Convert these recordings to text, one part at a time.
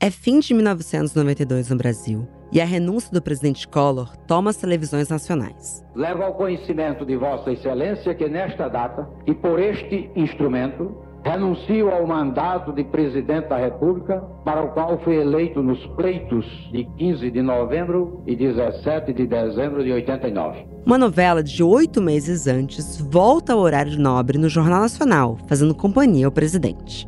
É fim de 1992 no Brasil e a renúncia do presidente Collor toma as televisões nacionais. Levo ao conhecimento de Vossa Excelência que nesta data e por este instrumento renuncio ao mandato de presidente da República, para o qual fui eleito nos pleitos de 15 de novembro e 17 de dezembro de 89. Uma novela de oito meses antes volta ao horário nobre no Jornal Nacional, fazendo companhia ao presidente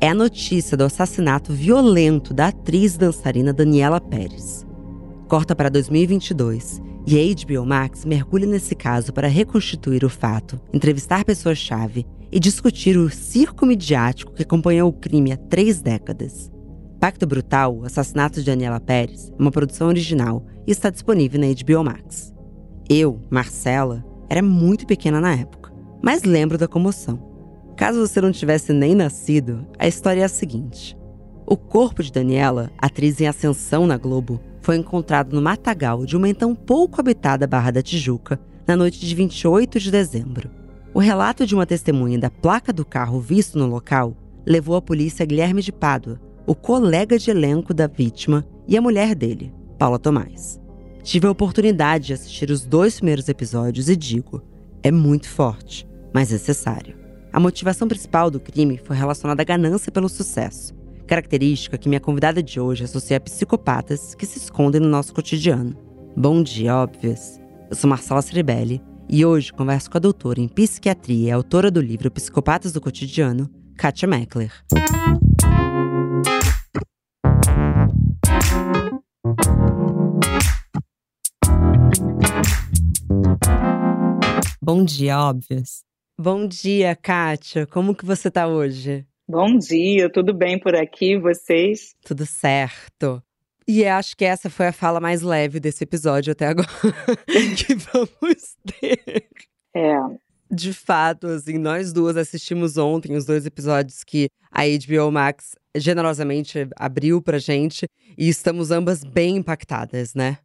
é a notícia do assassinato violento da atriz dançarina Daniela Pérez. Corta para 2022 e a HBO Max mergulha nesse caso para reconstituir o fato, entrevistar pessoas-chave e discutir o circo midiático que acompanhou o crime há três décadas. Pacto Brutal, o assassinato de Daniela Pérez, é uma produção original e está disponível na HBO Max. Eu, Marcela, era muito pequena na época, mas lembro da comoção. Caso você não tivesse nem nascido, a história é a seguinte: o corpo de Daniela, atriz em ascensão na Globo, foi encontrado no matagal de uma então pouco habitada Barra da Tijuca na noite de 28 de dezembro. O relato de uma testemunha da placa do carro visto no local levou a polícia Guilherme de Pádua, o colega de elenco da vítima e a mulher dele, Paula Tomás. Tive a oportunidade de assistir os dois primeiros episódios e digo: é muito forte, mas necessário. A motivação principal do crime foi relacionada à ganância pelo sucesso, característica que minha convidada de hoje associa a psicopatas que se escondem no nosso cotidiano. Bom dia, óbvios! Eu sou Marcela Ceribelli e hoje converso com a doutora em psiquiatria e autora do livro Psicopatas do Cotidiano, Katia Meckler. Bom dia, óbvios! Bom dia, Kátia. Como que você tá hoje? Bom dia, tudo bem por aqui, vocês? Tudo certo. E acho que essa foi a fala mais leve desse episódio até agora que vamos ter. É. De fato, assim, nós duas assistimos ontem os dois episódios que a HBO Max generosamente abriu pra gente e estamos ambas bem impactadas, né?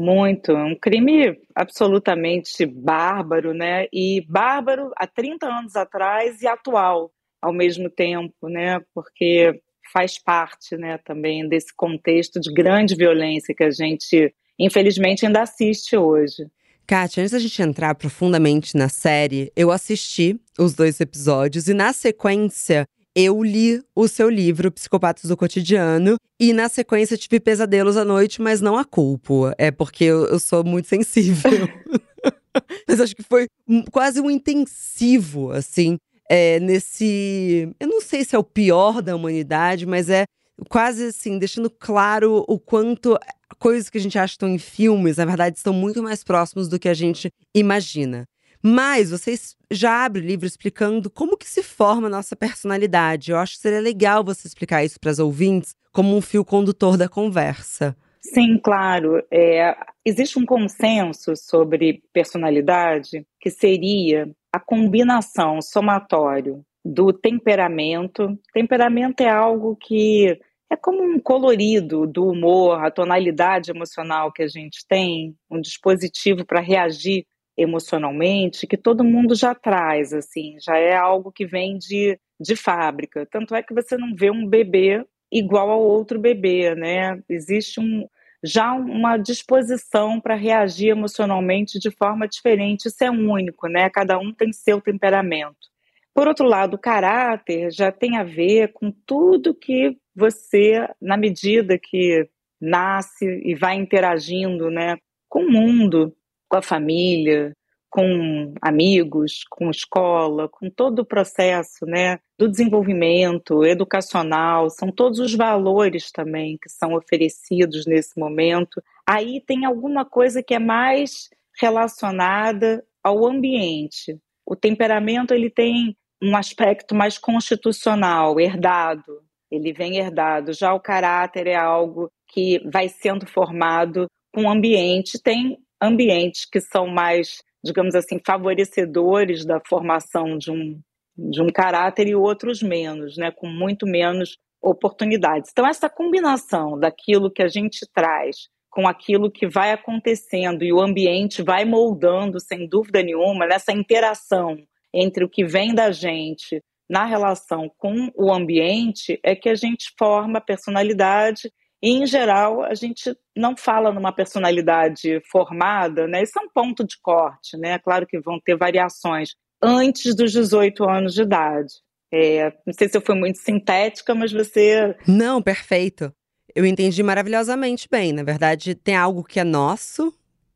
Muito, um crime absolutamente bárbaro, né? E bárbaro há 30 anos atrás e atual ao mesmo tempo, né? Porque faz parte, né, também desse contexto de grande violência que a gente, infelizmente, ainda assiste hoje. Kátia, antes da gente entrar profundamente na série, eu assisti os dois episódios e, na sequência, eu li o seu livro, Psicopatas do Cotidiano, e na sequência tive pesadelos à noite, mas não a culpo. É porque eu, eu sou muito sensível. mas acho que foi quase um intensivo, assim, é, nesse. Eu não sei se é o pior da humanidade, mas é quase assim, deixando claro o quanto coisas que a gente acha que estão em filmes, na verdade, estão muito mais próximos do que a gente imagina. Mas vocês já abrem o livro explicando como que se forma a nossa personalidade. Eu acho que seria legal você explicar isso para as ouvintes como um fio condutor da conversa. Sim, claro. É, existe um consenso sobre personalidade que seria a combinação somatório do temperamento. Temperamento é algo que é como um colorido do humor, a tonalidade emocional que a gente tem, um dispositivo para reagir emocionalmente que todo mundo já traz, assim, já é algo que vem de, de fábrica. Tanto é que você não vê um bebê igual ao outro bebê, né? Existe um, já uma disposição para reagir emocionalmente de forma diferente. Isso é único, né? Cada um tem seu temperamento. Por outro lado, o caráter já tem a ver com tudo que você, na medida que nasce e vai interagindo, né, com o mundo, com a família, com amigos, com escola, com todo o processo, né, do desenvolvimento educacional, são todos os valores também que são oferecidos nesse momento. Aí tem alguma coisa que é mais relacionada ao ambiente. O temperamento ele tem um aspecto mais constitucional, herdado. Ele vem herdado. Já o caráter é algo que vai sendo formado com o ambiente. Tem ambientes que são mais, digamos assim, favorecedores da formação de um, de um caráter e outros menos, né, com muito menos oportunidades. Então, essa combinação daquilo que a gente traz com aquilo que vai acontecendo e o ambiente vai moldando, sem dúvida nenhuma, nessa interação entre o que vem da gente na relação com o ambiente é que a gente forma personalidade e, em geral, a gente não fala numa personalidade formada, né? Isso é um ponto de corte, né? Claro que vão ter variações antes dos 18 anos de idade. É, não sei se eu fui muito sintética, mas você. Não, perfeito. Eu entendi maravilhosamente bem. Na verdade, tem algo que é nosso,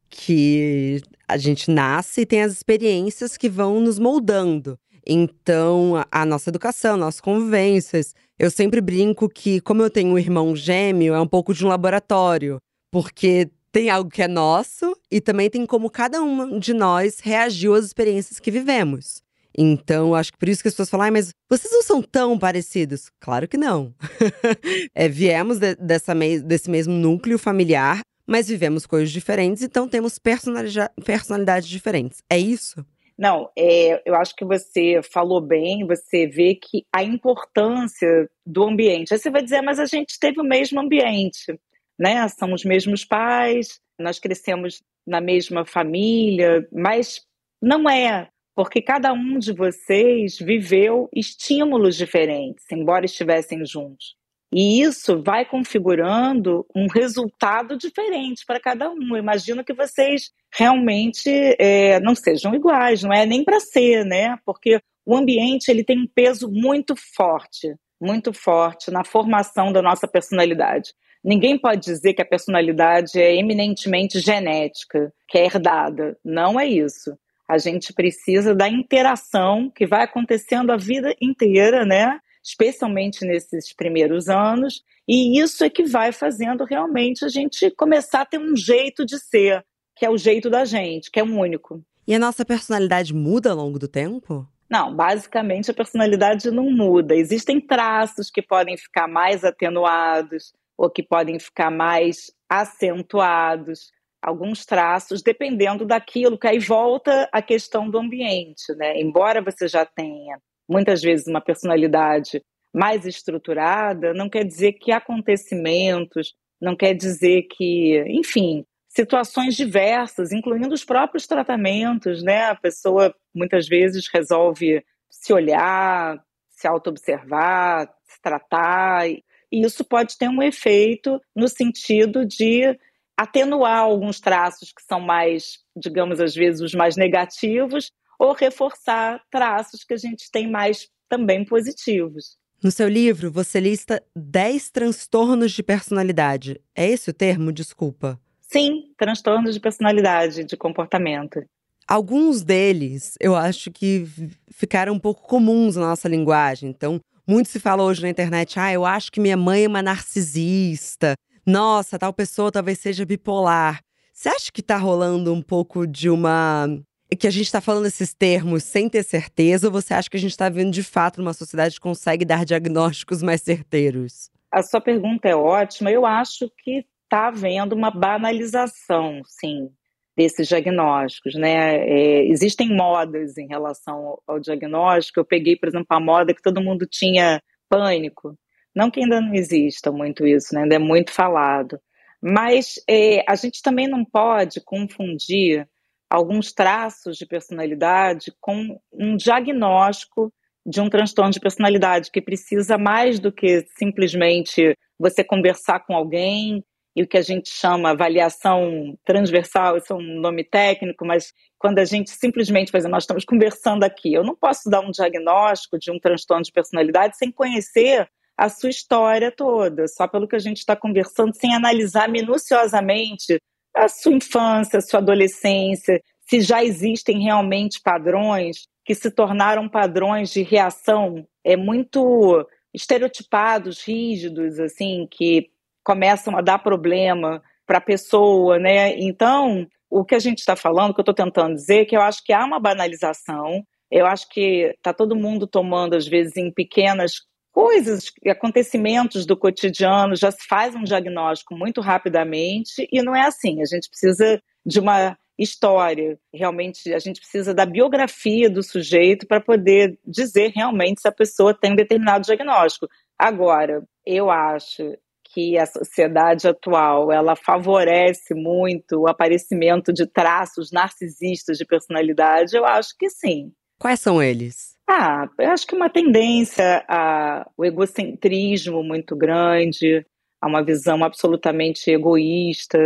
que a gente nasce e tem as experiências que vão nos moldando. Então, a, nossa educação, nossas convivências. Eu sempre brinco que, como eu tenho um irmão gêmeo, é um pouco de um laboratório, porque tem algo que é nosso e também tem como cada um de nós reagiu às experiências que vivemos. Então, acho que por isso que as pessoas falam, ah, mas vocês não são tão parecidos. Claro que não. é, viemos de, dessa me desse mesmo núcleo familiar, mas vivemos coisas diferentes, então temos personalidades diferentes. É isso? Não, é, eu acho que você falou bem, você vê que a importância do ambiente. Aí você vai dizer, mas a gente teve o mesmo ambiente, né? São os mesmos pais, nós crescemos na mesma família, mas não é, porque cada um de vocês viveu estímulos diferentes, embora estivessem juntos. E isso vai configurando um resultado diferente para cada um. Eu imagino que vocês realmente é, não sejam iguais, não é nem para ser, né? Porque o ambiente ele tem um peso muito forte, muito forte na formação da nossa personalidade. Ninguém pode dizer que a personalidade é eminentemente genética, que é herdada. Não é isso. A gente precisa da interação que vai acontecendo a vida inteira, né? Especialmente nesses primeiros anos, e isso é que vai fazendo realmente a gente começar a ter um jeito de ser, que é o jeito da gente, que é um único. E a nossa personalidade muda ao longo do tempo? Não, basicamente a personalidade não muda. Existem traços que podem ficar mais atenuados ou que podem ficar mais acentuados. Alguns traços, dependendo daquilo, que aí volta a questão do ambiente, né? Embora você já tenha muitas vezes uma personalidade mais estruturada, não quer dizer que acontecimentos, não quer dizer que, enfim, situações diversas, incluindo os próprios tratamentos, né? A pessoa muitas vezes resolve se olhar, se auto-observar, se tratar, e isso pode ter um efeito no sentido de atenuar alguns traços que são mais, digamos, às vezes os mais negativos, ou reforçar traços que a gente tem mais também positivos. No seu livro, você lista 10 transtornos de personalidade. É esse o termo? Desculpa. Sim, transtornos de personalidade, de comportamento. Alguns deles eu acho que ficaram um pouco comuns na nossa linguagem. Então, muito se fala hoje na internet: ah, eu acho que minha mãe é uma narcisista. Nossa, tal pessoa talvez seja bipolar. Você acha que está rolando um pouco de uma que a gente está falando esses termos sem ter certeza, ou você acha que a gente está vivendo de fato numa sociedade que consegue dar diagnósticos mais certeiros? A sua pergunta é ótima. Eu acho que está havendo uma banalização, sim, desses diagnósticos, né? É, existem modas em relação ao, ao diagnóstico. Eu peguei, por exemplo, a moda que todo mundo tinha pânico. Não que ainda não exista muito isso, né? ainda é muito falado. Mas é, a gente também não pode confundir alguns traços de personalidade com um diagnóstico de um transtorno de personalidade que precisa mais do que simplesmente você conversar com alguém e o que a gente chama avaliação transversal, isso é um nome técnico, mas quando a gente simplesmente, por exemplo, nós estamos conversando aqui, eu não posso dar um diagnóstico de um transtorno de personalidade sem conhecer a sua história toda, só pelo que a gente está conversando, sem analisar minuciosamente a sua infância, a sua adolescência, se já existem realmente padrões que se tornaram padrões de reação é muito estereotipados, rígidos, assim, que começam a dar problema para a pessoa, né? Então, o que a gente está falando, o que eu estou tentando dizer, é que eu acho que há uma banalização. Eu acho que está todo mundo tomando, às vezes, em pequenas coisas, acontecimentos do cotidiano, já se faz um diagnóstico muito rapidamente e não é assim. A gente precisa de uma história. Realmente, a gente precisa da biografia do sujeito para poder dizer realmente se a pessoa tem um determinado diagnóstico. Agora, eu acho que a sociedade atual ela favorece muito o aparecimento de traços narcisistas de personalidade, eu acho que sim. Quais são eles? Ah, eu acho que uma tendência ao egocentrismo muito grande, a uma visão absolutamente egoísta,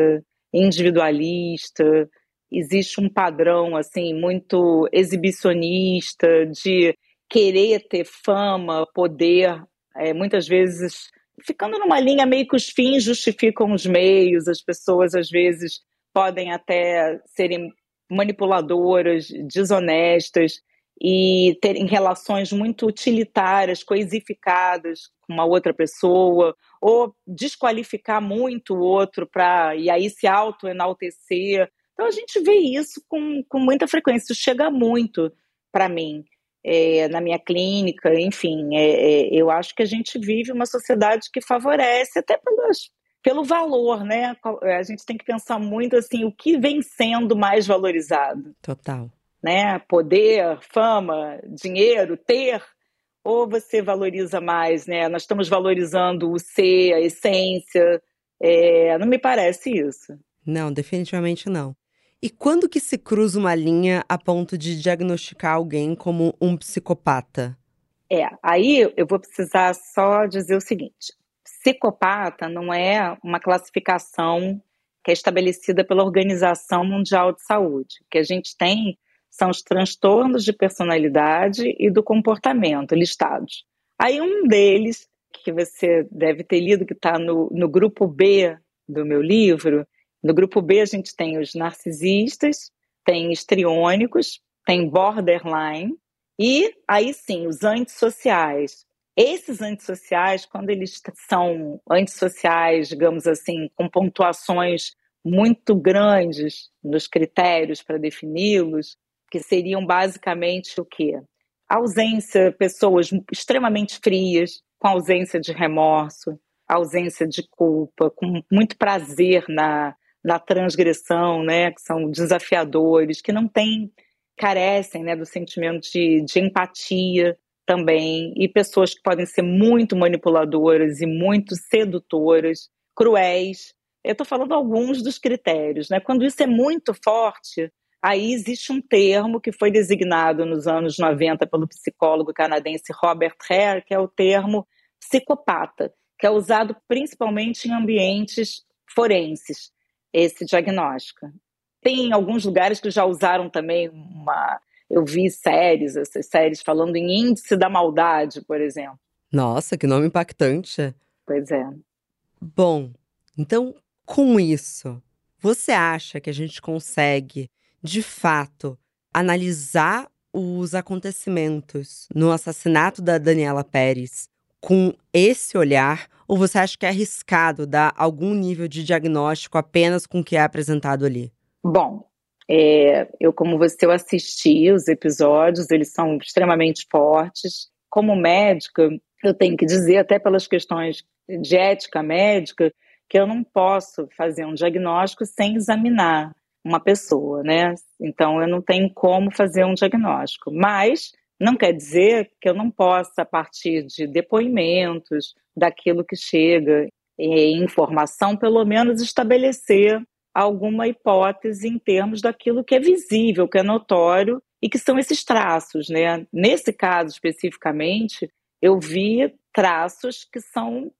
individualista. Existe um padrão assim muito exibicionista de querer ter fama, poder, é, muitas vezes ficando numa linha meio que os fins justificam os meios, as pessoas às vezes podem até serem manipuladoras, desonestas e terem relações muito utilitárias, coisificadas com uma outra pessoa, ou desqualificar muito o outro para e aí se auto-enaltecer. Então a gente vê isso com, com muita frequência, isso chega muito para mim. É, na minha clínica, enfim, é, é, eu acho que a gente vive uma sociedade que favorece até pelas, pelo valor, né? A gente tem que pensar muito assim, o que vem sendo mais valorizado. Total né? Poder, fama, dinheiro, ter, ou você valoriza mais, né? Nós estamos valorizando o ser, a essência. É, não me parece isso. Não, definitivamente não. E quando que se cruza uma linha a ponto de diagnosticar alguém como um psicopata? É, aí eu vou precisar só dizer o seguinte: psicopata não é uma classificação que é estabelecida pela Organização Mundial de Saúde. O que a gente tem são os transtornos de personalidade e do comportamento listados. Aí um deles, que você deve ter lido, que está no, no grupo B do meu livro, no grupo B a gente tem os narcisistas, tem histriônicos, tem borderline e aí sim os antissociais. Esses antissociais, quando eles são antissociais, digamos assim, com pontuações muito grandes nos critérios para defini-los, que seriam basicamente o quê? Ausência, pessoas extremamente frias, com ausência de remorso, ausência de culpa, com muito prazer na, na transgressão, né, que são desafiadores, que não têm, carecem né, do sentimento de, de empatia também, e pessoas que podem ser muito manipuladoras e muito sedutoras, cruéis. Eu estou falando alguns dos critérios. Né? Quando isso é muito forte, Aí existe um termo que foi designado nos anos 90 pelo psicólogo canadense Robert Hare, que é o termo psicopata, que é usado principalmente em ambientes forenses, esse diagnóstico. Tem alguns lugares que já usaram também uma. Eu vi séries, essas séries falando em índice da maldade, por exemplo. Nossa, que nome impactante. Pois é. Bom, então, com isso, você acha que a gente consegue de fato, analisar os acontecimentos no assassinato da Daniela Pérez com esse olhar? Ou você acha que é arriscado dar algum nível de diagnóstico apenas com o que é apresentado ali? Bom, é, eu, como você, eu assisti os episódios, eles são extremamente fortes. Como médica, eu tenho que dizer, até pelas questões de ética médica, que eu não posso fazer um diagnóstico sem examinar uma pessoa, né? Então eu não tenho como fazer um diagnóstico. Mas não quer dizer que eu não possa, a partir de depoimentos, daquilo que chega em informação, pelo menos estabelecer alguma hipótese em termos daquilo que é visível, que é notório e que são esses traços, né? Nesse caso especificamente, eu vi traços que são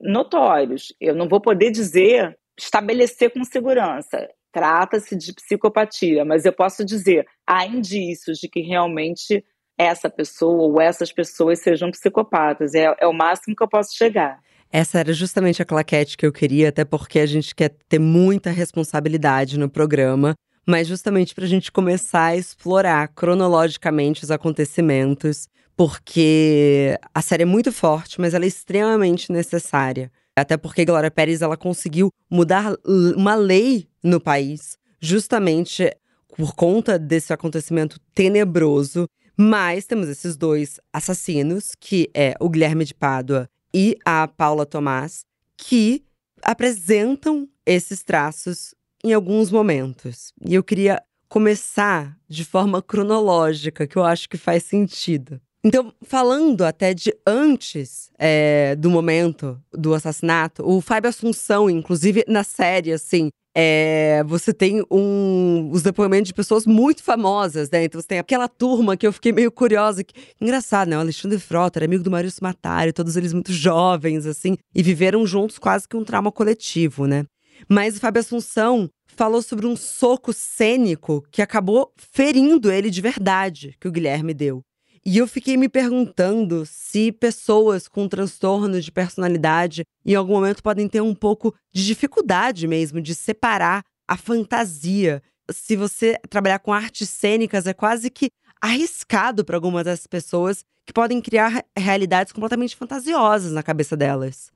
notórios. Eu não vou poder dizer estabelecer com segurança trata-se de psicopatia, mas eu posso dizer, há indícios de que realmente essa pessoa ou essas pessoas sejam psicopatas. É, é o máximo que eu posso chegar. Essa era justamente a claquete que eu queria, até porque a gente quer ter muita responsabilidade no programa, mas justamente para a gente começar a explorar cronologicamente os acontecimentos, porque a série é muito forte, mas ela é extremamente necessária. Até porque Glória Pérez ela conseguiu mudar uma lei no país, justamente por conta desse acontecimento tenebroso. Mas temos esses dois assassinos, que é o Guilherme de Pádua e a Paula Tomás, que apresentam esses traços em alguns momentos. E eu queria começar de forma cronológica, que eu acho que faz sentido. Então, falando até de antes é, do momento do assassinato, o Fábio Assunção, inclusive na série, assim, é, você tem um, os depoimentos de pessoas muito famosas, né? Então você tem aquela turma que eu fiquei meio curiosa. Que, engraçado, né? O Alexandre Frota era amigo do Maurício Matário, todos eles muito jovens, assim, e viveram juntos quase que um trauma coletivo, né? Mas o Fábio Assunção falou sobre um soco cênico que acabou ferindo ele de verdade, que o Guilherme deu. E eu fiquei me perguntando se pessoas com transtorno de personalidade em algum momento podem ter um pouco de dificuldade mesmo de separar a fantasia. Se você trabalhar com artes cênicas, é quase que arriscado para algumas das pessoas que podem criar realidades completamente fantasiosas na cabeça delas.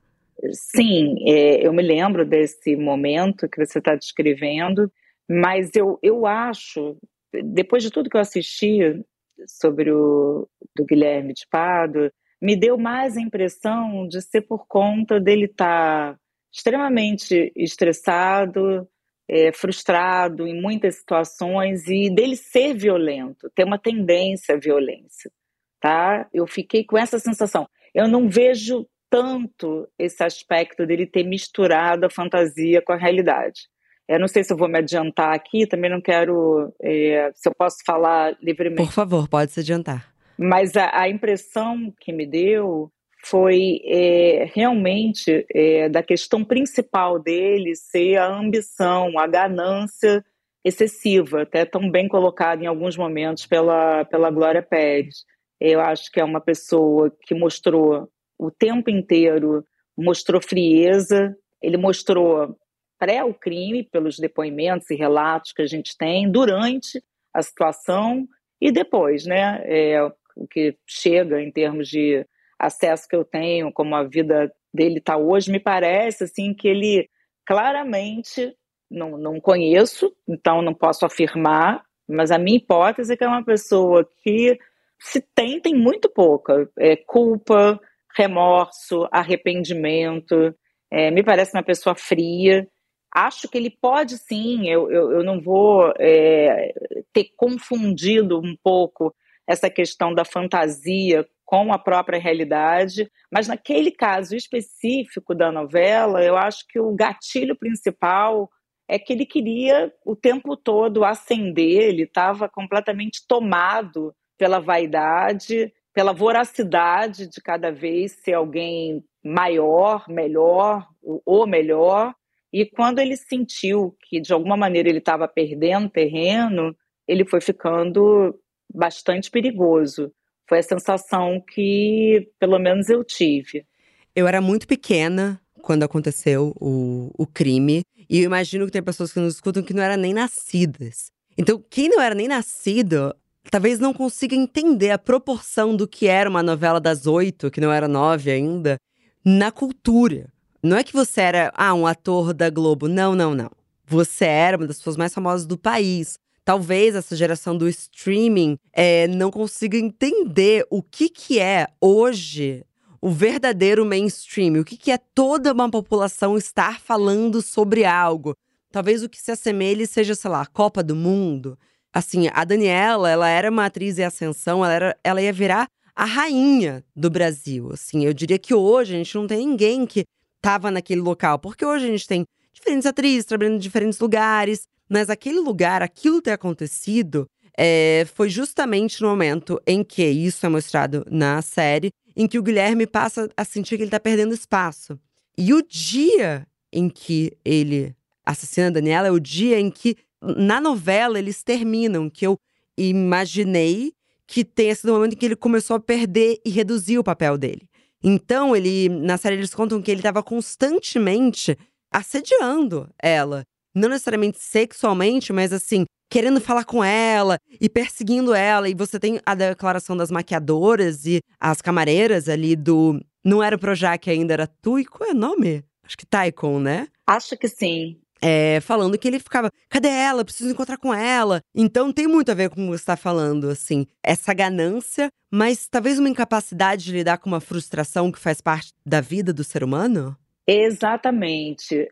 Sim, é, eu me lembro desse momento que você está descrevendo, mas eu, eu acho, depois de tudo que eu assisti, sobre o do Guilherme de Pado me deu mais a impressão de ser por conta dele estar tá extremamente estressado, é, frustrado em muitas situações e dele ser violento, ter uma tendência à violência, tá? Eu fiquei com essa sensação. Eu não vejo tanto esse aspecto dele ter misturado a fantasia com a realidade. Eu não sei se eu vou me adiantar aqui, também não quero. É, se eu posso falar livremente. Por favor, pode se adiantar. Mas a, a impressão que me deu foi é, realmente é, da questão principal dele ser a ambição, a ganância excessiva, até tão bem colocada em alguns momentos pela, pela Glória Pérez. Eu acho que é uma pessoa que mostrou o tempo inteiro, mostrou frieza, ele mostrou pré o crime, pelos depoimentos e relatos que a gente tem, durante a situação e depois, né? É, o que chega em termos de acesso que eu tenho, como a vida dele está hoje, me parece assim que ele claramente não, não conheço, então não posso afirmar, mas a minha hipótese é que é uma pessoa que se tem, tem muito pouca. É, culpa, remorso, arrependimento. É, me parece uma pessoa fria Acho que ele pode sim, eu, eu, eu não vou é, ter confundido um pouco essa questão da fantasia com a própria realidade, mas naquele caso específico da novela, eu acho que o gatilho principal é que ele queria o tempo todo ascender, ele estava completamente tomado pela vaidade, pela voracidade de cada vez ser alguém maior, melhor, ou melhor, e quando ele sentiu que de alguma maneira ele estava perdendo terreno, ele foi ficando bastante perigoso. Foi a sensação que, pelo menos, eu tive. Eu era muito pequena quando aconteceu o, o crime, e eu imagino que tem pessoas que nos escutam que não eram nem nascidas. Então, quem não era nem nascido, talvez não consiga entender a proporção do que era uma novela das oito, que não era nove ainda, na cultura. Não é que você era ah, um ator da Globo. Não, não, não. Você era uma das pessoas mais famosas do país. Talvez essa geração do streaming é, não consiga entender o que, que é hoje o verdadeiro mainstream, o que, que é toda uma população estar falando sobre algo. Talvez o que se assemelhe seja, sei lá, a Copa do Mundo. Assim, a Daniela, ela era uma atriz em ascensão, ela, era, ela ia virar a rainha do Brasil. Assim, eu diria que hoje a gente não tem ninguém que estava naquele local. Porque hoje a gente tem diferentes atrizes trabalhando em diferentes lugares, mas aquele lugar, aquilo ter acontecido, é, foi justamente no momento em que isso é mostrado na série, em que o Guilherme passa a sentir que ele está perdendo espaço. E o dia em que ele assassina a Daniela é o dia em que, na novela, eles terminam, que eu imaginei que tenha sido o momento em que ele começou a perder e reduzir o papel dele. Então, ele na série eles contam que ele estava constantemente assediando ela. Não necessariamente sexualmente, mas assim, querendo falar com ela e perseguindo ela. E você tem a declaração das maquiadoras e as camareiras ali do. Não era o Projac ainda, era Tu e qual é o nome? Acho que Taikon, né? Acho que sim é, falando que ele ficava, cadê ela? Preciso encontrar com ela. Então tem muito a ver com o que você está falando, assim, essa ganância, mas talvez uma incapacidade de lidar com uma frustração que faz parte da vida do ser humano? Exatamente.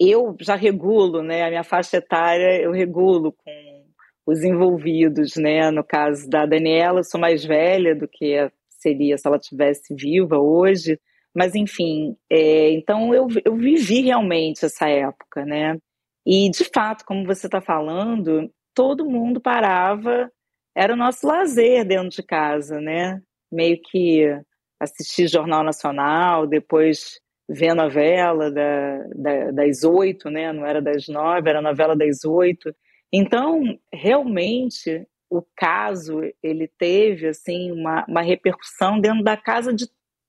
Eu já regulo, né? A minha faixa etária eu regulo com os envolvidos, né? No caso da Daniela, eu sou mais velha do que seria se ela tivesse viva hoje. Mas, enfim, é, então eu, eu vivi realmente essa época, né? E, de fato, como você está falando, todo mundo parava, era o nosso lazer dentro de casa, né? Meio que assistir Jornal Nacional, depois ver novela da, da, das oito, né? Não era das nove, era novela das oito. Então, realmente, o caso ele teve assim uma, uma repercussão dentro da casa de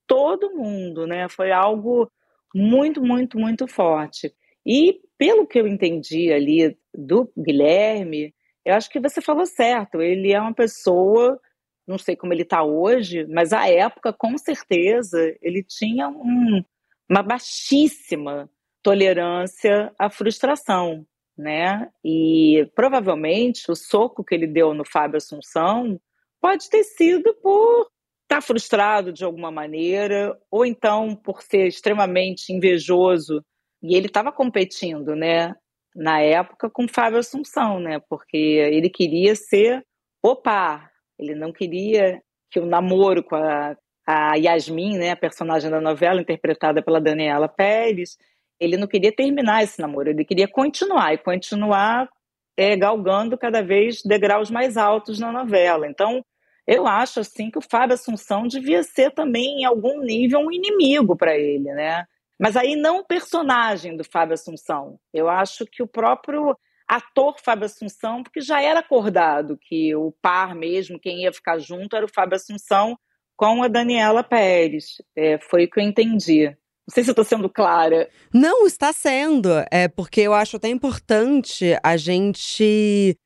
todo mundo, né? Foi algo muito, muito, muito forte. E pelo que eu entendi ali do Guilherme, eu acho que você falou certo. Ele é uma pessoa, não sei como ele está hoje, mas à época, com certeza, ele tinha um, uma baixíssima tolerância à frustração, né? E provavelmente o soco que ele deu no Fábio Assunção pode ter sido por estar tá frustrado de alguma maneira, ou então por ser extremamente invejoso. E ele estava competindo, né? Na época com Fábio Assunção, né? Porque ele queria ser o par, ele não queria que o namoro com a, a Yasmin, né, a personagem da novela, interpretada pela Daniela Pérez, ele não queria terminar esse namoro, ele queria continuar e continuar é, galgando cada vez degraus mais altos na novela. Então, eu acho assim que o Fábio Assunção devia ser também em algum nível um inimigo para ele, né? Mas aí não o personagem do Fábio Assunção. Eu acho que o próprio ator Fábio Assunção, porque já era acordado que o par mesmo, quem ia ficar junto era o Fábio Assunção com a Daniela Pérez. É, foi o que eu entendi. Não sei se estou sendo clara. Não, está sendo. É porque eu acho até importante a gente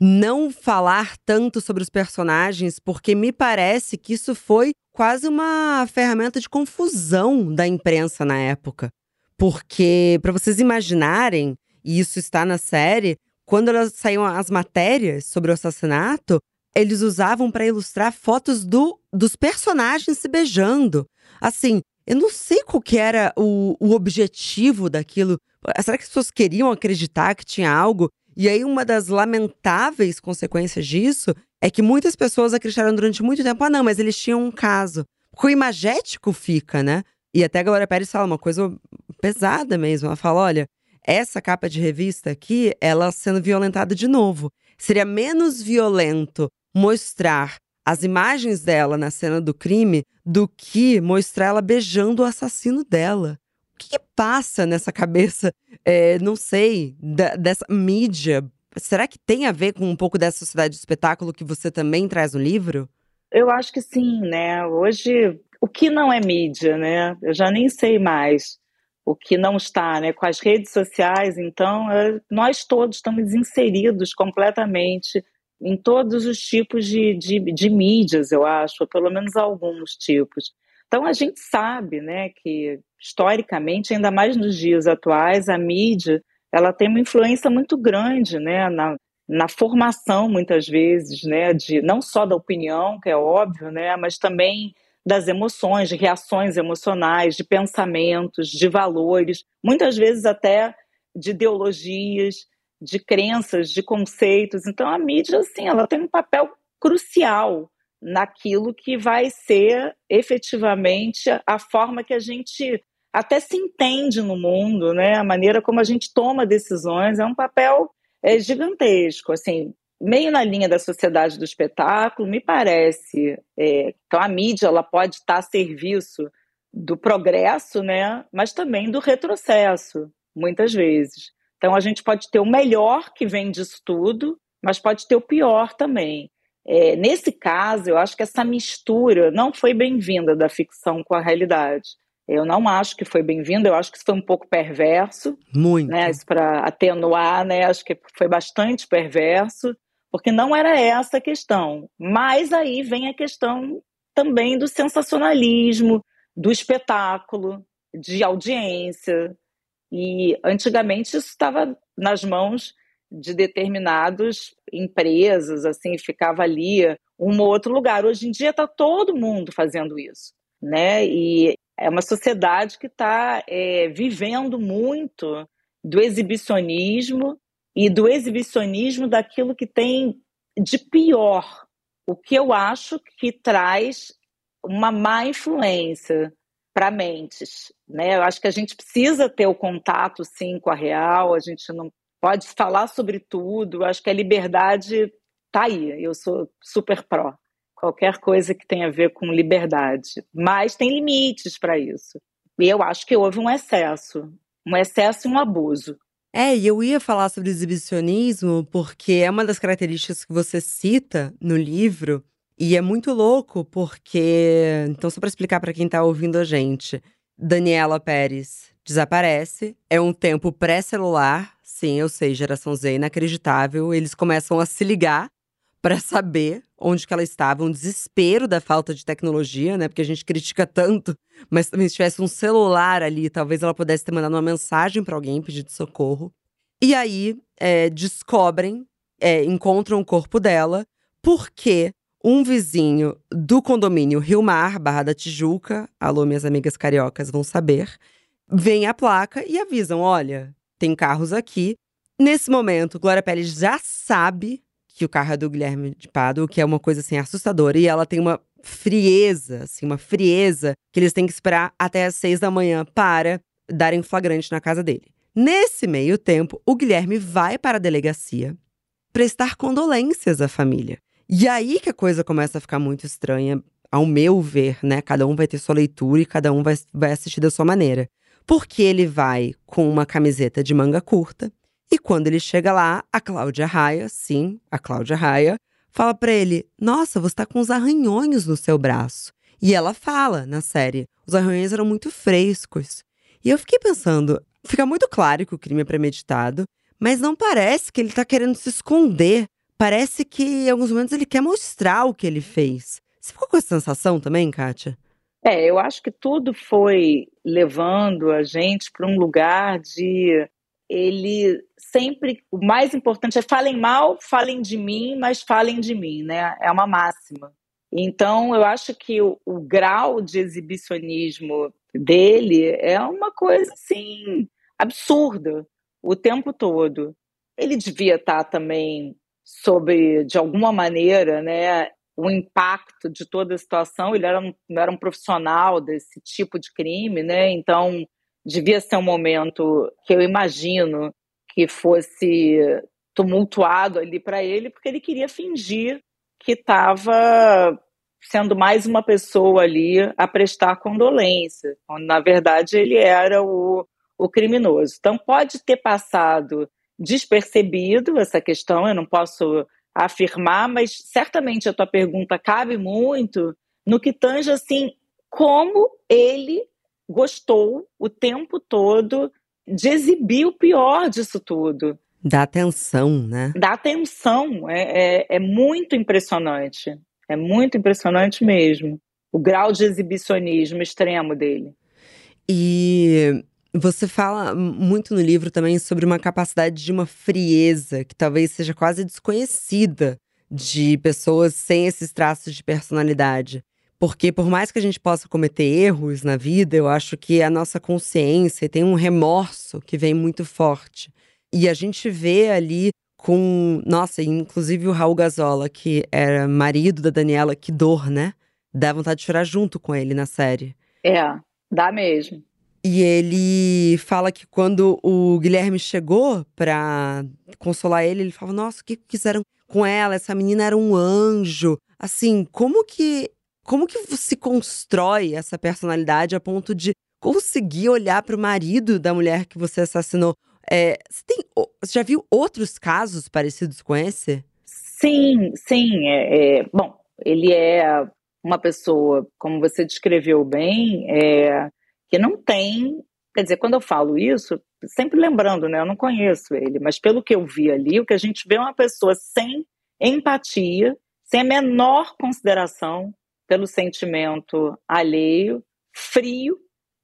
não falar tanto sobre os personagens, porque me parece que isso foi quase uma ferramenta de confusão da imprensa na época. Porque, para vocês imaginarem, e isso está na série, quando elas saíam as matérias sobre o assassinato, eles usavam para ilustrar fotos do, dos personagens se beijando. Assim, eu não sei qual que era o, o objetivo daquilo. Será que as pessoas queriam acreditar que tinha algo? E aí, uma das lamentáveis consequências disso é que muitas pessoas acreditaram durante muito tempo: ah, não, mas eles tinham um caso. Porque o imagético fica, né? E até a Glória Pérez fala uma coisa pesada mesmo. Ela fala: olha, essa capa de revista aqui, ela sendo violentada de novo. Seria menos violento mostrar as imagens dela na cena do crime do que mostrar ela beijando o assassino dela. O que, que passa nessa cabeça, é, não sei, da, dessa mídia? Será que tem a ver com um pouco dessa sociedade de espetáculo que você também traz no livro? Eu acho que sim, né? Hoje, o que não é mídia, né? Eu já nem sei mais o que não está, né? Com as redes sociais, então, é, nós todos estamos inseridos completamente em todos os tipos de, de, de mídias, eu acho, ou pelo menos alguns tipos. Então a gente sabe, né, que historicamente, ainda mais nos dias atuais, a mídia ela tem uma influência muito grande, né, na, na formação muitas vezes, né, de não só da opinião, que é óbvio, né, mas também das emoções, de reações emocionais, de pensamentos, de valores, muitas vezes até de ideologias de crenças, de conceitos. Então a mídia, assim, ela tem um papel crucial naquilo que vai ser efetivamente a forma que a gente até se entende no mundo, né? A maneira como a gente toma decisões é um papel é, gigantesco, assim, meio na linha da sociedade do espetáculo, me parece. É, então a mídia ela pode estar a serviço do progresso, né? Mas também do retrocesso, muitas vezes. Então a gente pode ter o melhor que vem disso tudo, mas pode ter o pior também. É, nesse caso, eu acho que essa mistura não foi bem-vinda da ficção com a realidade. Eu não acho que foi bem-vinda, eu acho que isso foi um pouco perverso. Muito. Né, para atenuar, né, acho que foi bastante perverso, porque não era essa a questão. Mas aí vem a questão também do sensacionalismo, do espetáculo, de audiência, e antigamente isso estava nas mãos de determinadas empresas, assim, ficava ali um ou outro lugar. Hoje em dia está todo mundo fazendo isso, né? E é uma sociedade que está é, vivendo muito do exibicionismo e do exibicionismo daquilo que tem de pior, o que eu acho que traz uma má influência para mentes, né? Eu acho que a gente precisa ter o contato sim com a real, a gente não pode falar sobre tudo. Acho que a liberdade tá aí. Eu sou super pró. Qualquer coisa que tenha a ver com liberdade. Mas tem limites para isso. E eu acho que houve um excesso. Um excesso e um abuso. É, e eu ia falar sobre exibicionismo porque é uma das características que você cita no livro. E é muito louco porque. Então, só para explicar para quem tá ouvindo a gente. Daniela Pérez desaparece. É um tempo pré-celular, sim, eu sei, geração Z, inacreditável. Eles começam a se ligar para saber onde que ela estava, um desespero da falta de tecnologia, né? Porque a gente critica tanto, mas também se tivesse um celular ali, talvez ela pudesse ter mandado uma mensagem para alguém pedindo socorro. E aí é, descobrem, é, encontram o corpo dela, porque um vizinho do condomínio Rio Mar, Barra da Tijuca, alô, minhas amigas cariocas vão saber, vem a placa e avisam: olha, tem carros aqui. Nesse momento, Glória Pérez já sabe que o carro é do Guilherme de Pado, que é uma coisa assim assustadora, e ela tem uma frieza, assim, uma frieza que eles têm que esperar até as seis da manhã para darem flagrante na casa dele. Nesse meio tempo, o Guilherme vai para a delegacia prestar condolências à família. E aí que a coisa começa a ficar muito estranha, ao meu ver, né? Cada um vai ter sua leitura e cada um vai, vai assistir da sua maneira. Porque ele vai com uma camiseta de manga curta, e quando ele chega lá, a Cláudia Raia, sim, a Cláudia Raia, fala para ele: Nossa, você tá com uns arranhões no seu braço. E ela fala na série: os arranhões eram muito frescos. E eu fiquei pensando: fica muito claro que o crime é premeditado, mas não parece que ele tá querendo se esconder parece que em alguns momentos ele quer mostrar o que ele fez. Você ficou com essa sensação também, Kátia? É, eu acho que tudo foi levando a gente para um lugar de ele sempre o mais importante é falem mal, falem de mim, mas falem de mim, né? É uma máxima. Então, eu acho que o, o grau de exibicionismo dele é uma coisa assim absurda o tempo todo. Ele devia estar também sobre, de alguma maneira, né, o impacto de toda a situação. Ele era um, era um profissional desse tipo de crime, né? Então, devia ser um momento que eu imagino que fosse tumultuado ali para ele, porque ele queria fingir que estava sendo mais uma pessoa ali a prestar condolência, quando na verdade ele era o, o criminoso. Então pode ter passado despercebido essa questão, eu não posso afirmar, mas certamente a tua pergunta cabe muito no que tange assim como ele gostou o tempo todo de exibir o pior disso tudo. Da atenção, né? Da atenção. É, é, é muito impressionante. É muito impressionante mesmo. O grau de exibicionismo extremo dele. E você fala muito no livro também sobre uma capacidade de uma frieza que talvez seja quase desconhecida de pessoas sem esses traços de personalidade. Porque por mais que a gente possa cometer erros na vida, eu acho que a nossa consciência tem um remorso que vem muito forte. E a gente vê ali com, nossa, inclusive o Raul Gazola, que era marido da Daniela, que dor, né? Dá vontade de chorar junto com ele na série. É, dá mesmo. E ele fala que quando o Guilherme chegou pra consolar ele, ele falava: Nossa, o que fizeram com ela? Essa menina era um anjo. Assim, como que. Como que se constrói essa personalidade a ponto de conseguir olhar para o marido da mulher que você assassinou? É, você, tem, você já viu outros casos parecidos com esse? Sim, sim. É, é, bom, ele é uma pessoa, como você descreveu bem, é, que não tem. Quer dizer, quando eu falo isso, sempre lembrando, né? Eu não conheço ele, mas pelo que eu vi ali, o que a gente vê é uma pessoa sem empatia, sem a menor consideração pelo sentimento alheio, frio,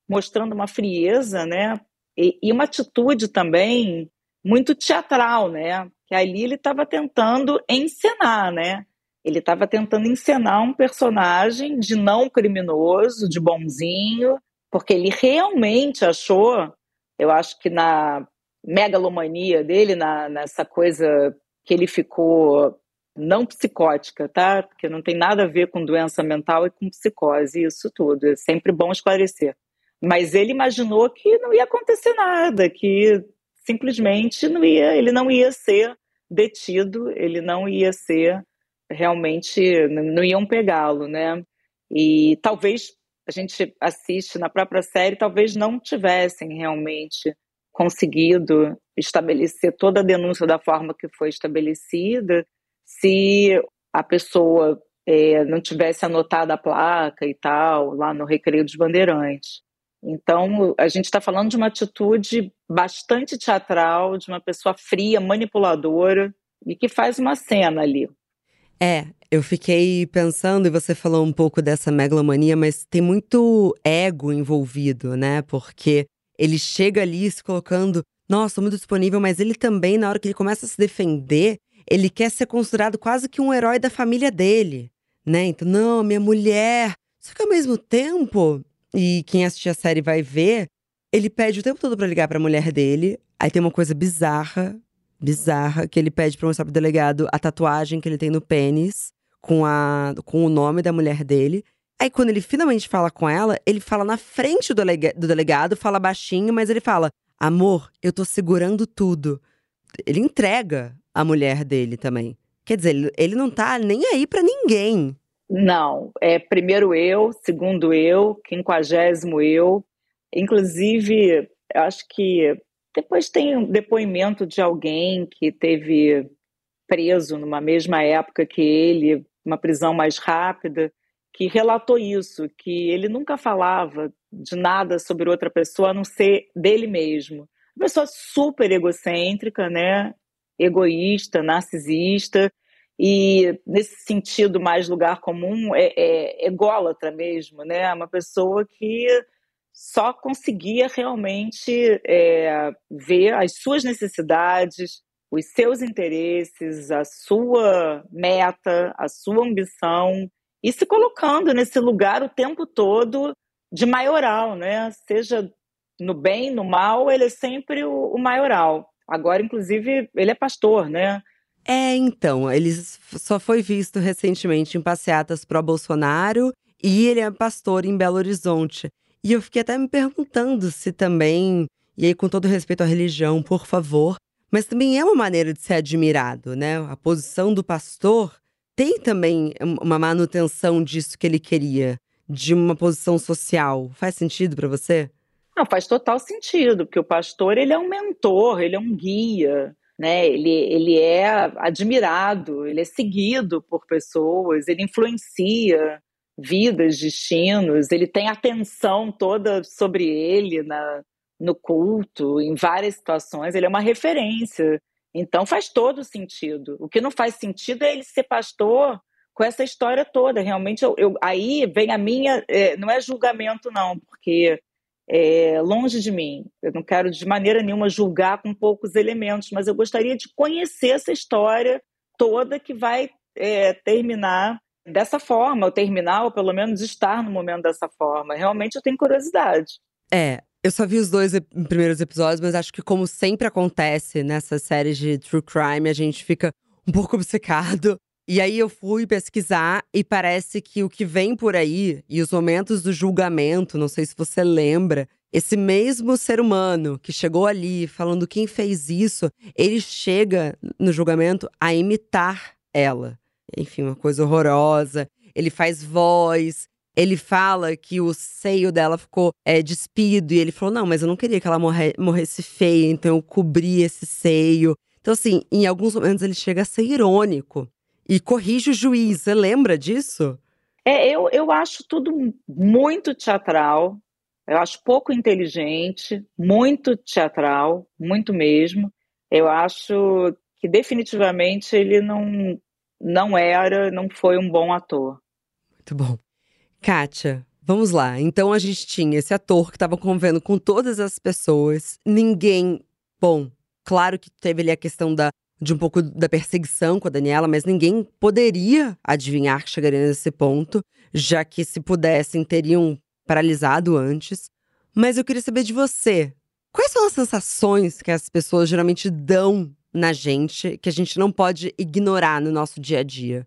mostrando uma frieza, né? E, e uma atitude também muito teatral, né? Que ali ele estava tentando encenar, né? Ele estava tentando encenar um personagem de não criminoso, de bonzinho, porque ele realmente achou, eu acho que na megalomania dele, na, nessa coisa que ele ficou não psicótica, tá? Porque não tem nada a ver com doença mental e com psicose, isso tudo. É sempre bom esclarecer. Mas ele imaginou que não ia acontecer nada, que simplesmente não ia, ele não ia ser detido, ele não ia ser realmente, não iam pegá-lo, né? E talvez a gente assiste na própria série, talvez não tivessem realmente conseguido estabelecer toda a denúncia da forma que foi estabelecida se a pessoa é, não tivesse anotado a placa e tal, lá no Recreio dos Bandeirantes. Então, a gente está falando de uma atitude bastante teatral, de uma pessoa fria, manipuladora, e que faz uma cena ali. É, eu fiquei pensando, e você falou um pouco dessa megalomania, mas tem muito ego envolvido, né? Porque ele chega ali se colocando, nossa, muito disponível, mas ele também, na hora que ele começa a se defender, ele quer ser considerado quase que um herói da família dele, né? Então, não, minha mulher. Só que ao mesmo tempo, e quem assistir a série vai ver, ele pede o tempo todo para ligar para a mulher dele. Aí tem uma coisa bizarra, bizarra, que ele pede para mostrar pro delegado a tatuagem que ele tem no pênis com a com o nome da mulher dele. Aí quando ele finalmente fala com ela, ele fala na frente do, delega do delegado, fala baixinho, mas ele fala: "Amor, eu tô segurando tudo". Ele entrega a mulher dele também. Quer dizer, ele, ele não tá nem aí para ninguém. Não, é primeiro eu, segundo eu, quinquagésimo eu. Inclusive, acho que depois tem um depoimento de alguém que teve preso numa mesma época que ele, uma prisão mais rápida, que relatou isso, que ele nunca falava de nada sobre outra pessoa a não ser dele mesmo. Uma pessoa super egocêntrica, né? Egoísta, narcisista, e nesse sentido mais lugar comum é, é ególatra mesmo, né? Uma pessoa que só conseguia realmente é, ver as suas necessidades, os seus interesses, a sua meta, a sua ambição e se colocando nesse lugar o tempo todo de maioral, né? Seja no bem, no mal, ele é sempre o, o maioral. Agora, inclusive, ele é pastor, né? É, então, ele só foi visto recentemente em passeatas pró-Bolsonaro e ele é pastor em Belo Horizonte. E eu fiquei até me perguntando se também, e aí com todo respeito à religião, por favor, mas também é uma maneira de ser admirado, né? A posição do pastor tem também uma manutenção disso que ele queria, de uma posição social. Faz sentido para você? Não, faz total sentido, porque o pastor ele é um mentor, ele é um guia, né? Ele, ele é admirado, ele é seguido por pessoas, ele influencia vidas, destinos, ele tem atenção toda sobre ele na, no culto, em várias situações, ele é uma referência. Então faz todo sentido. O que não faz sentido é ele ser pastor com essa história toda. Realmente, eu, eu aí vem a minha. É, não é julgamento, não, porque é, longe de mim. Eu não quero de maneira nenhuma julgar com poucos elementos, mas eu gostaria de conhecer essa história toda que vai é, terminar dessa forma, ou terminar, ou pelo menos estar no momento dessa forma. Realmente eu tenho curiosidade. É, eu só vi os dois primeiros episódios, mas acho que, como sempre acontece nessas séries de true crime, a gente fica um pouco obcecado e aí eu fui pesquisar e parece que o que vem por aí e os momentos do julgamento, não sei se você lembra, esse mesmo ser humano que chegou ali falando quem fez isso, ele chega no julgamento a imitar ela. Enfim, uma coisa horrorosa. Ele faz voz, ele fala que o seio dela ficou é, despido e ele falou: Não, mas eu não queria que ela morre, morresse feia, então eu cobri esse seio. Então, assim, em alguns momentos ele chega a ser irônico e corrige o juiz. Você lembra disso? É, eu, eu acho tudo muito teatral. Eu acho pouco inteligente, muito teatral, muito mesmo. Eu acho que definitivamente ele não, não era, não foi um bom ator. Muito bom. Kátia, vamos lá. Então a gente tinha esse ator que estava convivendo com todas as pessoas. Ninguém. Bom, claro que teve ali a questão da de um pouco da perseguição com a Daniela, mas ninguém poderia adivinhar que chegaria nesse ponto, já que se pudessem teriam paralisado antes. Mas eu queria saber de você. Quais são as sensações que as pessoas geralmente dão na gente que a gente não pode ignorar no nosso dia a dia?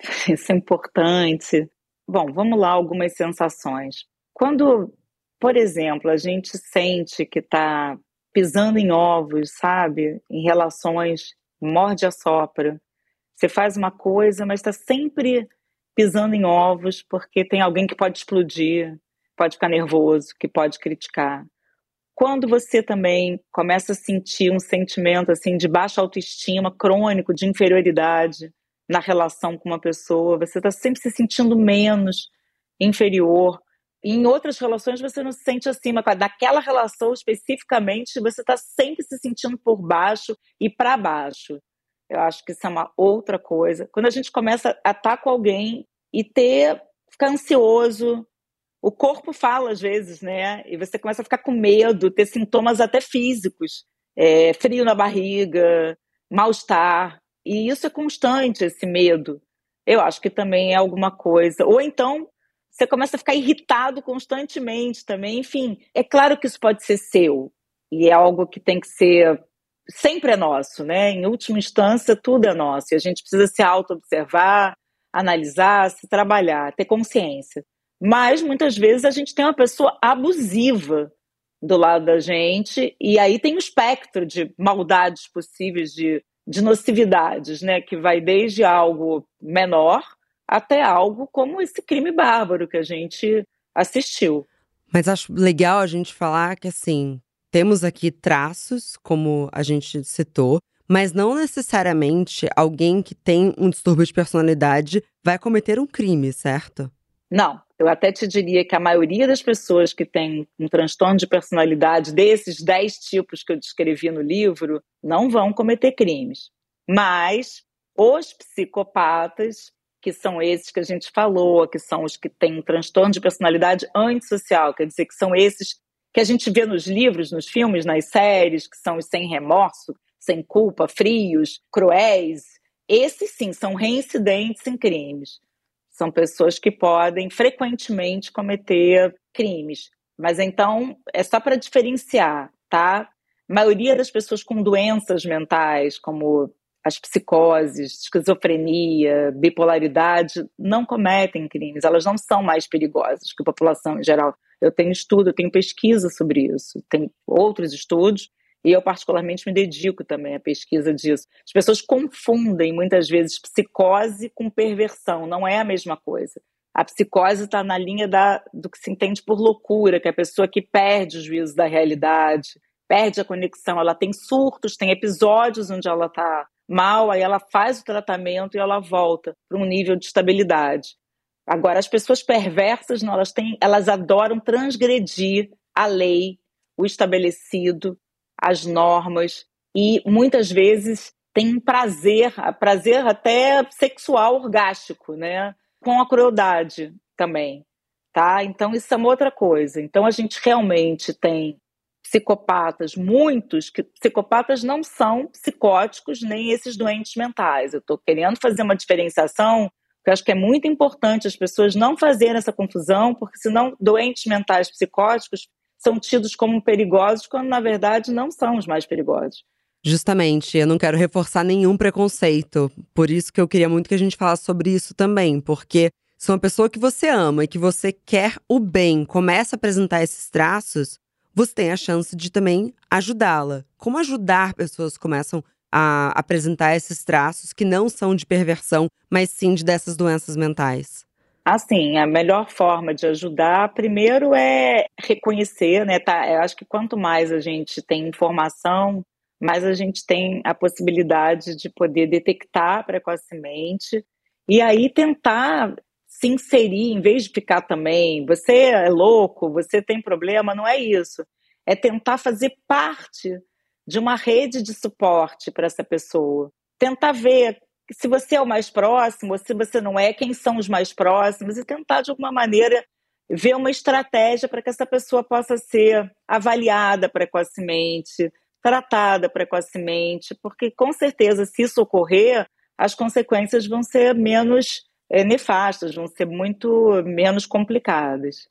Isso é importante. Bom, vamos lá, algumas sensações. Quando, por exemplo, a gente sente que está pisando em ovos, sabe? Em relações morde a sopra. Você faz uma coisa, mas está sempre pisando em ovos porque tem alguém que pode explodir, pode ficar nervoso, que pode criticar. Quando você também começa a sentir um sentimento assim de baixa autoestima, crônico, de inferioridade na relação com uma pessoa, você está sempre se sentindo menos, inferior. E em outras relações você não se sente acima. Daquela relação especificamente, você está sempre se sentindo por baixo e para baixo. Eu acho que isso é uma outra coisa. Quando a gente começa a estar com alguém e ter, ficar ansioso, o corpo fala às vezes, né? E você começa a ficar com medo, ter sintomas até físicos, é, frio na barriga, mal-estar. E isso é constante, esse medo. Eu acho que também é alguma coisa. Ou então você começa a ficar irritado constantemente também. Enfim, é claro que isso pode ser seu. E é algo que tem que ser sempre é nosso, né? Em última instância, tudo é nosso. E a gente precisa se auto-observar, analisar, se trabalhar, ter consciência. Mas muitas vezes a gente tem uma pessoa abusiva do lado da gente, e aí tem um espectro de maldades possíveis, de, de nocividades, né? Que vai desde algo menor até algo como esse crime bárbaro que a gente assistiu. Mas acho legal a gente falar que assim, temos aqui traços, como a gente citou, mas não necessariamente alguém que tem um distúrbio de personalidade vai cometer um crime, certo? Não, eu até te diria que a maioria das pessoas que tem um transtorno de personalidade, desses 10 tipos que eu descrevi no livro, não vão cometer crimes. Mas os psicopatas, que são esses que a gente falou, que são os que têm um transtorno de personalidade antissocial, quer dizer, que são esses que a gente vê nos livros, nos filmes, nas séries, que são os sem remorso, sem culpa, frios, cruéis. Esses sim são reincidentes em crimes. São pessoas que podem frequentemente cometer crimes. Mas então, é só para diferenciar, tá? A maioria das pessoas com doenças mentais, como as psicoses, esquizofrenia, bipolaridade, não cometem crimes, elas não são mais perigosas que a população em geral. Eu tenho estudo, eu tenho pesquisa sobre isso, tem outros estudos, e eu particularmente me dedico também à pesquisa disso. As pessoas confundem muitas vezes psicose com perversão, não é a mesma coisa. A psicose está na linha da, do que se entende por loucura, que é a pessoa que perde o juízo da realidade, perde a conexão, ela tem surtos, tem episódios onde ela está mal, aí ela faz o tratamento e ela volta para um nível de estabilidade. Agora, as pessoas perversas, não, elas, têm, elas adoram transgredir a lei, o estabelecido, as normas, e muitas vezes têm um prazer, prazer até sexual orgástico, né? Com a crueldade também, tá? Então, isso é uma outra coisa. Então, a gente realmente tem psicopatas, muitos que psicopatas não são psicóticos nem esses doentes mentais. Eu estou querendo fazer uma diferenciação eu acho que é muito importante as pessoas não fazerem essa confusão, porque senão doentes mentais psicóticos são tidos como perigosos, quando na verdade não são os mais perigosos. Justamente, eu não quero reforçar nenhum preconceito. Por isso que eu queria muito que a gente falasse sobre isso também, porque se uma pessoa que você ama e que você quer o bem começa a apresentar esses traços, você tem a chance de também ajudá-la. Como ajudar pessoas que começam a apresentar esses traços que não são de perversão, mas sim de dessas doenças mentais? Assim, a melhor forma de ajudar, primeiro é reconhecer, né? Tá? Eu acho que quanto mais a gente tem informação, mais a gente tem a possibilidade de poder detectar precocemente e aí tentar se inserir, em vez de ficar também, você é louco, você tem problema, não é isso. É tentar fazer parte de uma rede de suporte para essa pessoa. Tentar ver se você é o mais próximo, ou se você não é, quem são os mais próximos, e tentar, de alguma maneira, ver uma estratégia para que essa pessoa possa ser avaliada precocemente, tratada precocemente, porque com certeza, se isso ocorrer, as consequências vão ser menos é, nefastas, vão ser muito menos complicadas.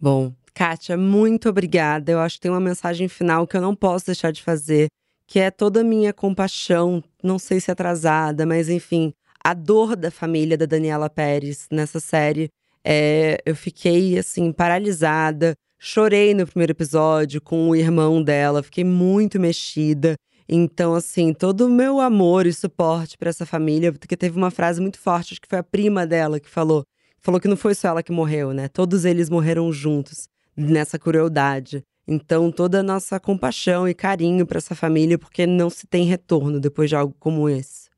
Bom, Kátia, muito obrigada. Eu acho que tem uma mensagem final que eu não posso deixar de fazer, que é toda a minha compaixão, não sei se atrasada, mas enfim, a dor da família da Daniela Pérez nessa série. É, eu fiquei assim paralisada. Chorei no primeiro episódio com o irmão dela, fiquei muito mexida. Então, assim, todo o meu amor e suporte para essa família, porque teve uma frase muito forte, acho que foi a prima dela que falou. Falou que não foi só ela que morreu, né? Todos eles morreram juntos nessa crueldade. Então, toda a nossa compaixão e carinho para essa família, porque não se tem retorno depois de algo como esse.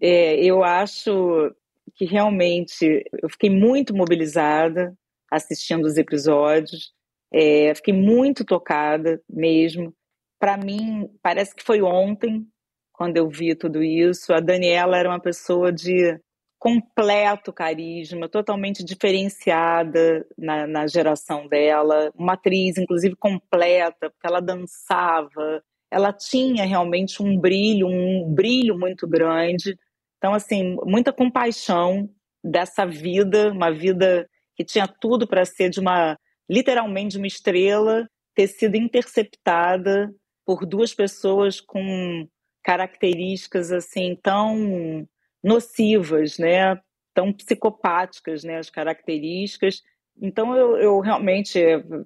É, eu acho que realmente eu fiquei muito mobilizada assistindo os episódios. É, fiquei muito tocada mesmo. Para mim, parece que foi ontem quando eu vi tudo isso. A Daniela era uma pessoa de completo carisma, totalmente diferenciada na, na geração dela, uma atriz, inclusive, completa, porque ela dançava, ela tinha realmente um brilho, um brilho muito grande. Então, assim, muita compaixão dessa vida, uma vida que tinha tudo para ser de uma literalmente uma estrela ter sido interceptada por duas pessoas com características assim tão nocivas, né? Tão psicopáticas, né? As características. Então eu, eu realmente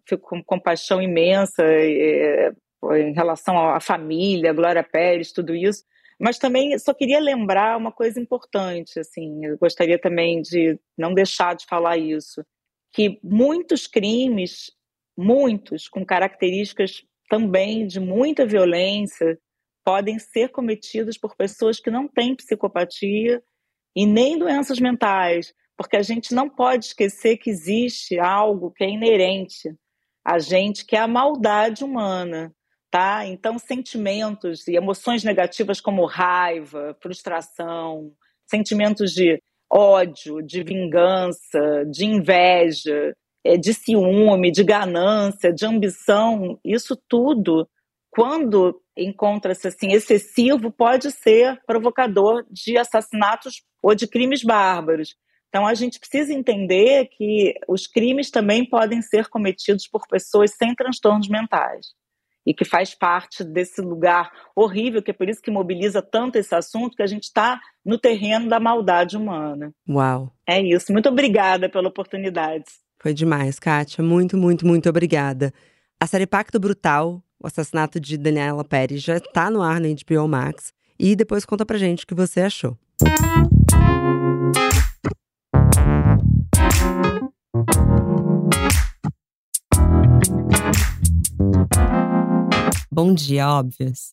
fico com compaixão imensa é, em relação à família, Glória Pérez, tudo isso. Mas também só queria lembrar uma coisa importante, assim, eu gostaria também de não deixar de falar isso que muitos crimes, muitos, com características também de muita violência, podem ser cometidos por pessoas que não têm psicopatia e nem doenças mentais, porque a gente não pode esquecer que existe algo que é inerente a gente, que é a maldade humana, tá? Então, sentimentos e emoções negativas como raiva, frustração, sentimentos de ódio, de vingança, de inveja, é, de ciúme, de ganância, de ambição, isso tudo, quando encontra-se assim excessivo, pode ser provocador de assassinatos ou de crimes bárbaros. Então a gente precisa entender que os crimes também podem ser cometidos por pessoas sem transtornos mentais e que faz parte desse lugar horrível, que é por isso que mobiliza tanto esse assunto, que a gente está no terreno da maldade humana. Uau! É isso. Muito obrigada pela oportunidade. Foi demais, Kátia. Muito, muito, muito obrigada. A série Pacto Brutal, o assassinato de Daniela Pérez, já está no ar na HBO Max. E depois conta pra gente o que você achou. Bom dia, óbvios!